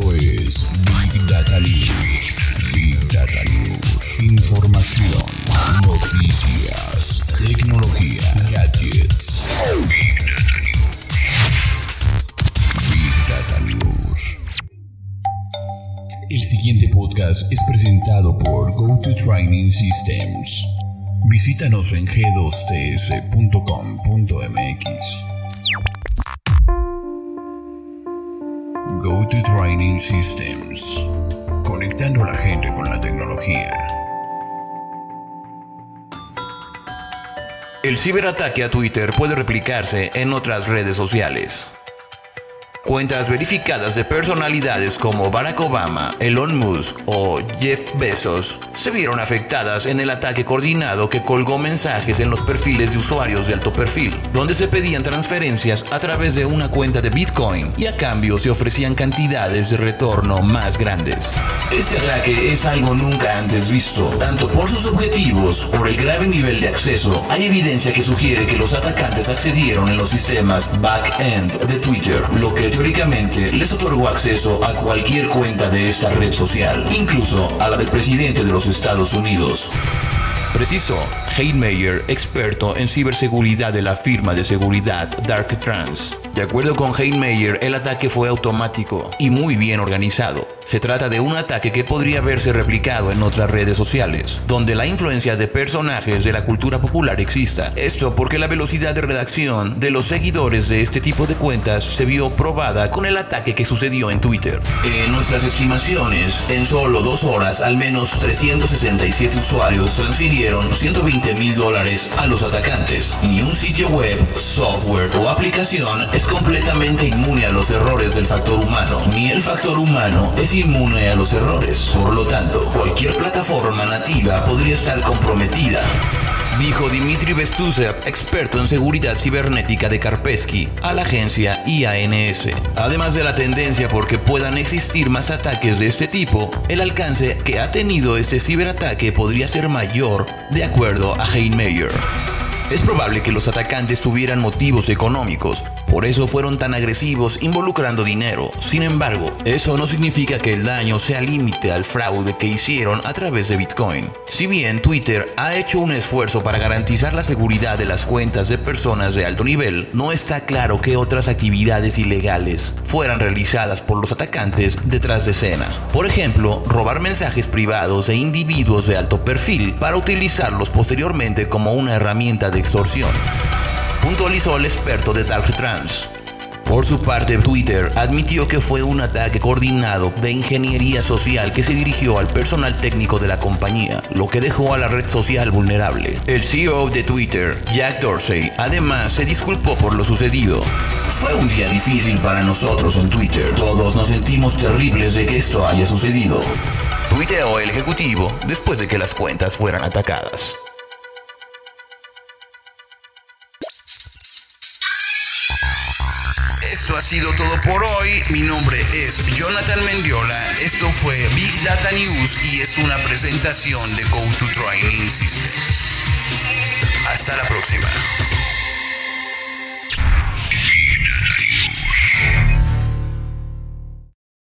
Esto es Big Data News. Big Data News. Información, noticias, tecnología, gadgets. Big Data News. Big Data News. El siguiente podcast es presentado por GoToTraining Systems. Visítanos en g2ts.com.mx. Go to Training Systems. Conectando a la gente con la tecnología. El ciberataque a Twitter puede replicarse en otras redes sociales. Cuentas verificadas de personalidades como Barack Obama, Elon Musk o Jeff Bezos se vieron afectadas en el ataque coordinado que colgó mensajes en los perfiles de usuarios de alto perfil, donde se pedían transferencias a través de una cuenta de Bitcoin y a cambio se ofrecían cantidades de retorno más grandes. Este ataque es algo nunca antes visto, tanto por sus objetivos, por el grave nivel de acceso. Hay evidencia que sugiere que los atacantes accedieron en los sistemas back-end de Twitter, lo que teóricamente les otorgó acceso a cualquier cuenta de esta red social, incluso a la del presidente de los Estados Unidos. Preciso, Heinmeyer, experto en ciberseguridad de la firma de seguridad Dark Trans. De acuerdo con Heinmeyer, el ataque fue automático y muy bien organizado. Se trata de un ataque que podría verse replicado en otras redes sociales, donde la influencia de personajes de la cultura popular exista. Esto porque la velocidad de redacción de los seguidores de este tipo de cuentas se vio probada con el ataque que sucedió en Twitter. En nuestras estimaciones, en solo dos horas, al menos 367 usuarios transfirieron 120 mil dólares a los atacantes. Ni un sitio web, software o aplicación es completamente inmune a los errores del factor humano, ni el factor humano es inmune a los errores. Por lo tanto, cualquier plataforma nativa podría estar comprometida. Dijo Dimitri Bestusev, experto en seguridad cibernética de Karpesky, a la agencia IANS. Además de la tendencia por que puedan existir más ataques de este tipo, el alcance que ha tenido este ciberataque podría ser mayor, de acuerdo a Heinmeyer. Es probable que los atacantes tuvieran motivos económicos, por eso fueron tan agresivos involucrando dinero. Sin embargo, eso no significa que el daño sea límite al fraude que hicieron a través de Bitcoin. Si bien Twitter ha hecho un esfuerzo para garantizar la seguridad de las cuentas de personas de alto nivel, no está claro que otras actividades ilegales fueran realizadas por los atacantes detrás de escena. Por ejemplo, robar mensajes privados de individuos de alto perfil para utilizarlos posteriormente como una herramienta de extorsión puntualizó el experto de Dark Trans. Por su parte, Twitter admitió que fue un ataque coordinado de ingeniería social que se dirigió al personal técnico de la compañía, lo que dejó a la red social vulnerable. El CEO de Twitter, Jack Dorsey, además se disculpó por lo sucedido. Fue un día difícil para nosotros en Twitter. Todos nos sentimos terribles de que esto haya sucedido. Tuiteó el ejecutivo después de que las cuentas fueran atacadas. Esto ha sido todo por hoy. Mi nombre es Jonathan Mendiola. Esto fue Big Data News y es una presentación de Go to Training Systems. Hasta la próxima.